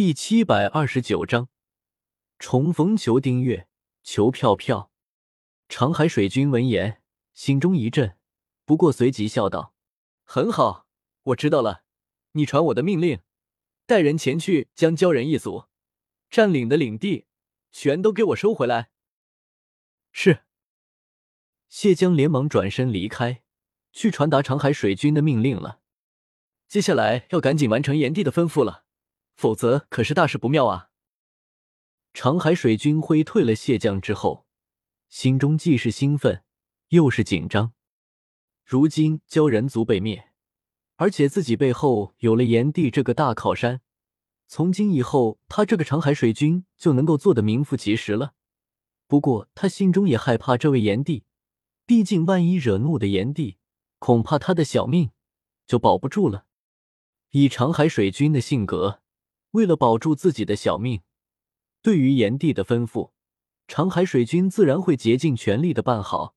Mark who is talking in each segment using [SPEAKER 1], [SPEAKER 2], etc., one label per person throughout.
[SPEAKER 1] 第七百二十九章，重逢求订阅，求票票。长海水君闻言，心中一震，不过随即笑道：“很好，我知道了。你传我的命令，带人前去将鲛人一族占领的领地全都给我收回来。”是。谢江连忙转身离开，去传达长海水君的命令了。接下来要赶紧完成炎帝的吩咐了。否则可是大事不妙啊！长海水军挥退了谢将之后，心中既是兴奋又是紧张。如今鲛人族被灭，而且自己背后有了炎帝这个大靠山，从今以后他这个长海水军就能够做得名副其实了。不过他心中也害怕这位炎帝，毕竟万一惹怒的炎帝，恐怕他的小命就保不住了。以长海水军的性格。为了保住自己的小命，对于炎帝的吩咐，长海水军自然会竭尽全力的办好。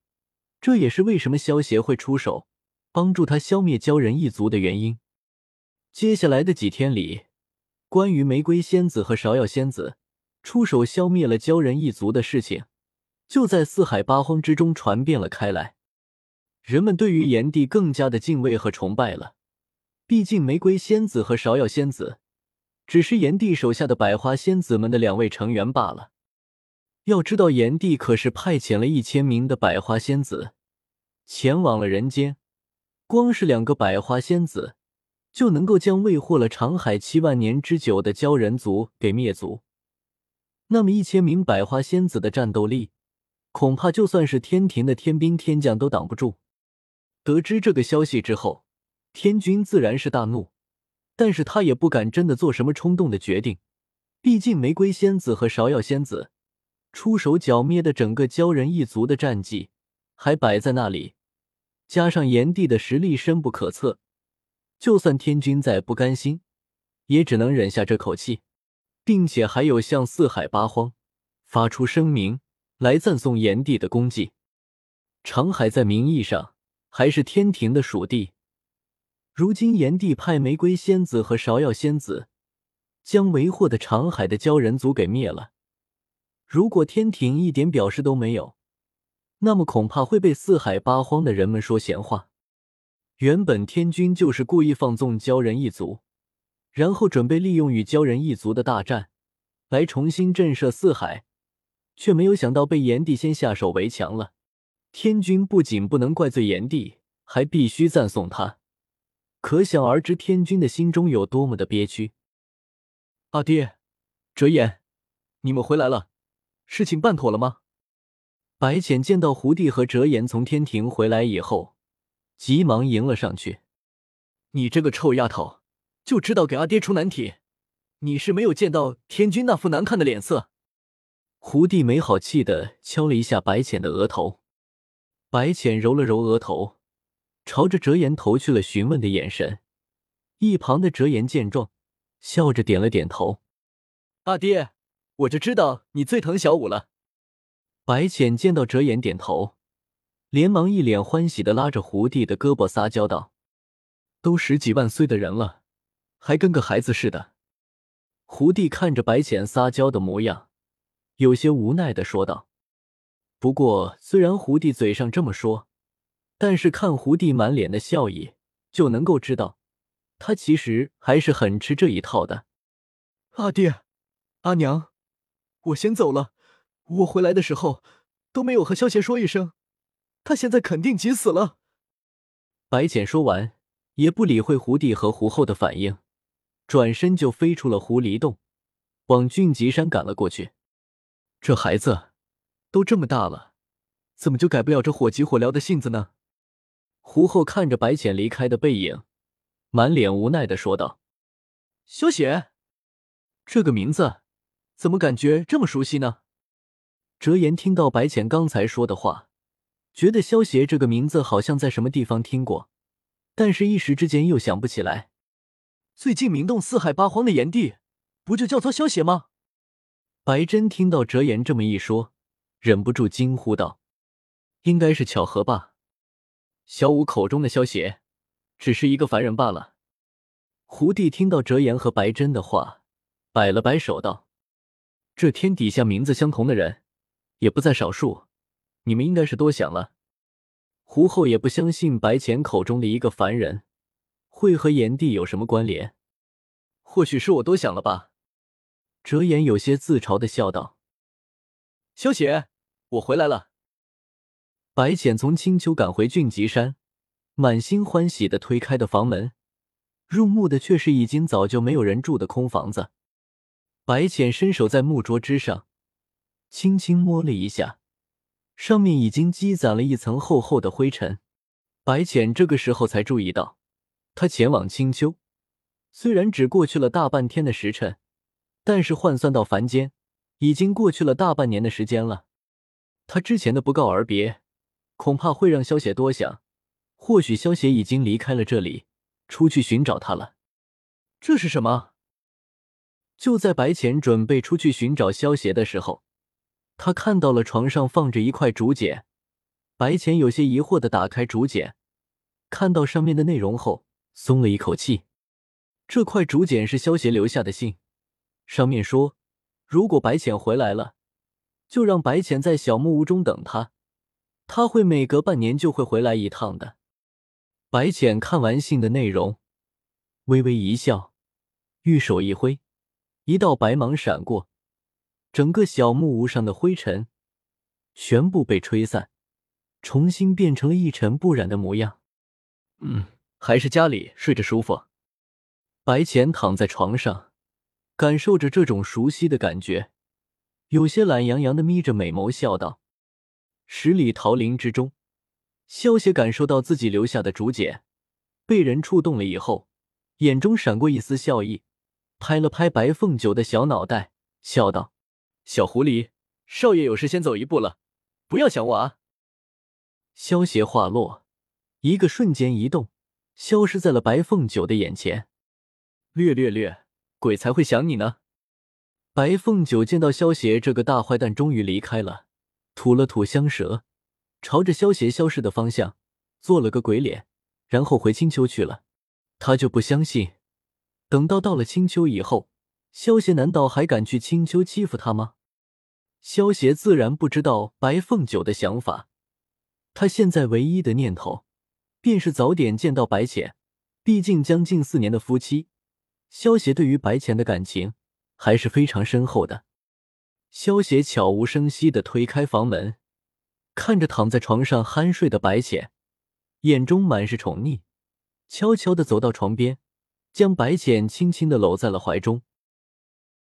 [SPEAKER 1] 这也是为什么萧协会出手帮助他消灭鲛人一族的原因。接下来的几天里，关于玫瑰仙子和芍药仙子出手消灭了鲛人一族的事情，就在四海八荒之中传遍了开来。人们对于炎帝更加的敬畏和崇拜了。毕竟玫瑰仙子和芍药仙子。只是炎帝手下的百花仙子们的两位成员罢了。要知道，炎帝可是派遣了一千名的百花仙子前往了人间，光是两个百花仙子就能够将未获了长海七万年之久的鲛人族给灭族。那么，一千名百花仙子的战斗力，恐怕就算是天庭的天兵天将都挡不住。得知这个消息之后，天君自然是大怒。但是他也不敢真的做什么冲动的决定，毕竟玫瑰仙子和芍药仙子出手剿灭的整个鲛人一族的战绩还摆在那里，加上炎帝的实力深不可测，就算天君再不甘心，也只能忍下这口气，并且还有向四海八荒发出声明来赞颂炎帝的功绩。长海在名义上还是天庭的属地。如今炎帝派玫瑰仙子和芍药仙子将为祸的长海的鲛人族给灭了。如果天庭一点表示都没有，那么恐怕会被四海八荒的人们说闲话。原本天君就是故意放纵鲛人一族，然后准备利用与鲛人一族的大战来重新震慑四海，却没有想到被炎帝先下手为强了。天君不仅不能怪罪炎帝，还必须赞颂他。可想而知，天君的心中有多么的憋屈。阿爹，哲言，你们回来了，事情办妥了吗？白浅见到胡帝和哲言从天庭回来以后，急忙迎了上去。你这个臭丫头，就知道给阿爹出难题。你是没有见到天君那副难看的脸色。胡帝没好气的敲了一下白浅的额头，白浅揉了揉额头。朝着哲言投去了询问的眼神，一旁的哲言见状，笑着点了点头。阿爹，我就知道你最疼小五了。白浅见到哲言点头，连忙一脸欢喜的拉着胡帝的胳膊撒娇道：“都十几万岁的人了，还跟个孩子似的。”胡帝看着白浅撒娇的模样，有些无奈的说道：“不过，虽然胡帝嘴上这么说。”但是看胡帝满脸的笑意，就能够知道，他其实还是很吃这一套的。阿爹，阿娘，我先走了。我回来的时候都没有和萧邪说一声，他现在肯定急死了。白浅说完，也不理会胡帝和胡后的反应，转身就飞出了狐狸洞，往俊吉山赶了过去。这孩子都这么大了，怎么就改不了这火急火燎的性子呢？胡后看着白浅离开的背影，满脸无奈的说道：“萧雪，这个名字怎么感觉这么熟悉呢？”哲言听到白浅刚才说的话，觉得萧邪这个名字好像在什么地方听过，但是一时之间又想不起来。最近名动四海八荒的炎帝，不就叫做萧邪吗？白真听到哲言这么一说，忍不住惊呼道：“应该是巧合吧。”小五口中的萧邪，只是一个凡人罢了。胡帝听到哲言和白真的话，摆了摆手道：“这天底下名字相同的人也不在少数，你们应该是多想了。”胡后也不相信白浅口中的一个凡人会和炎帝有什么关联，或许是我多想了吧。哲言有些自嘲的笑道：“萧邪，我回来了。”白浅从青丘赶回俊极山，满心欢喜的推开的房门，入目的却是已经早就没有人住的空房子。白浅伸手在木桌之上轻轻摸了一下。上面已经积攒了一层厚厚的灰尘，白浅这个时候才注意到，他前往青丘，虽然只过去了大半天的时辰，但是换算到凡间，已经过去了大半年的时间了。他之前的不告而别，恐怕会让萧邪多想，或许萧邪已经离开了这里，出去寻找他了。这是什么？就在白浅准备出去寻找萧邪的时候。他看到了床上放着一块竹简，白浅有些疑惑的打开竹简，看到上面的内容后，松了一口气。这块竹简是萧协留下的信，上面说，如果白浅回来了，就让白浅在小木屋中等他，他会每隔半年就会回来一趟的。白浅看完信的内容，微微一笑，玉手一挥，一道白芒闪过。整个小木屋上的灰尘全部被吹散，重新变成了一尘不染的模样。嗯，还是家里睡着舒服。白浅躺在床上，感受着这种熟悉的感觉，有些懒洋洋的眯着美眸笑道：“十里桃林之中，萧邪感受到自己留下的竹简被人触动了以后，眼中闪过一丝笑意，拍了拍白凤九的小脑袋，笑道。”小狐狸，少爷有事先走一步了，不要想我啊！萧邪话落，一个瞬间移动，消失在了白凤九的眼前。略略略，鬼才会想你呢！白凤九见到萧邪这个大坏蛋终于离开了，吐了吐香舌，朝着萧邪消失的方向做了个鬼脸，然后回青丘去了。他就不相信，等到到了青丘以后。萧邪难道还敢去青丘欺负他吗？萧邪自然不知道白凤九的想法，他现在唯一的念头便是早点见到白浅。毕竟将近四年的夫妻，萧邪对于白浅的感情还是非常深厚的。萧邪悄无声息的推开房门，看着躺在床上酣睡的白浅，眼中满是宠溺，悄悄的走到床边，将白浅轻轻的搂在了怀中。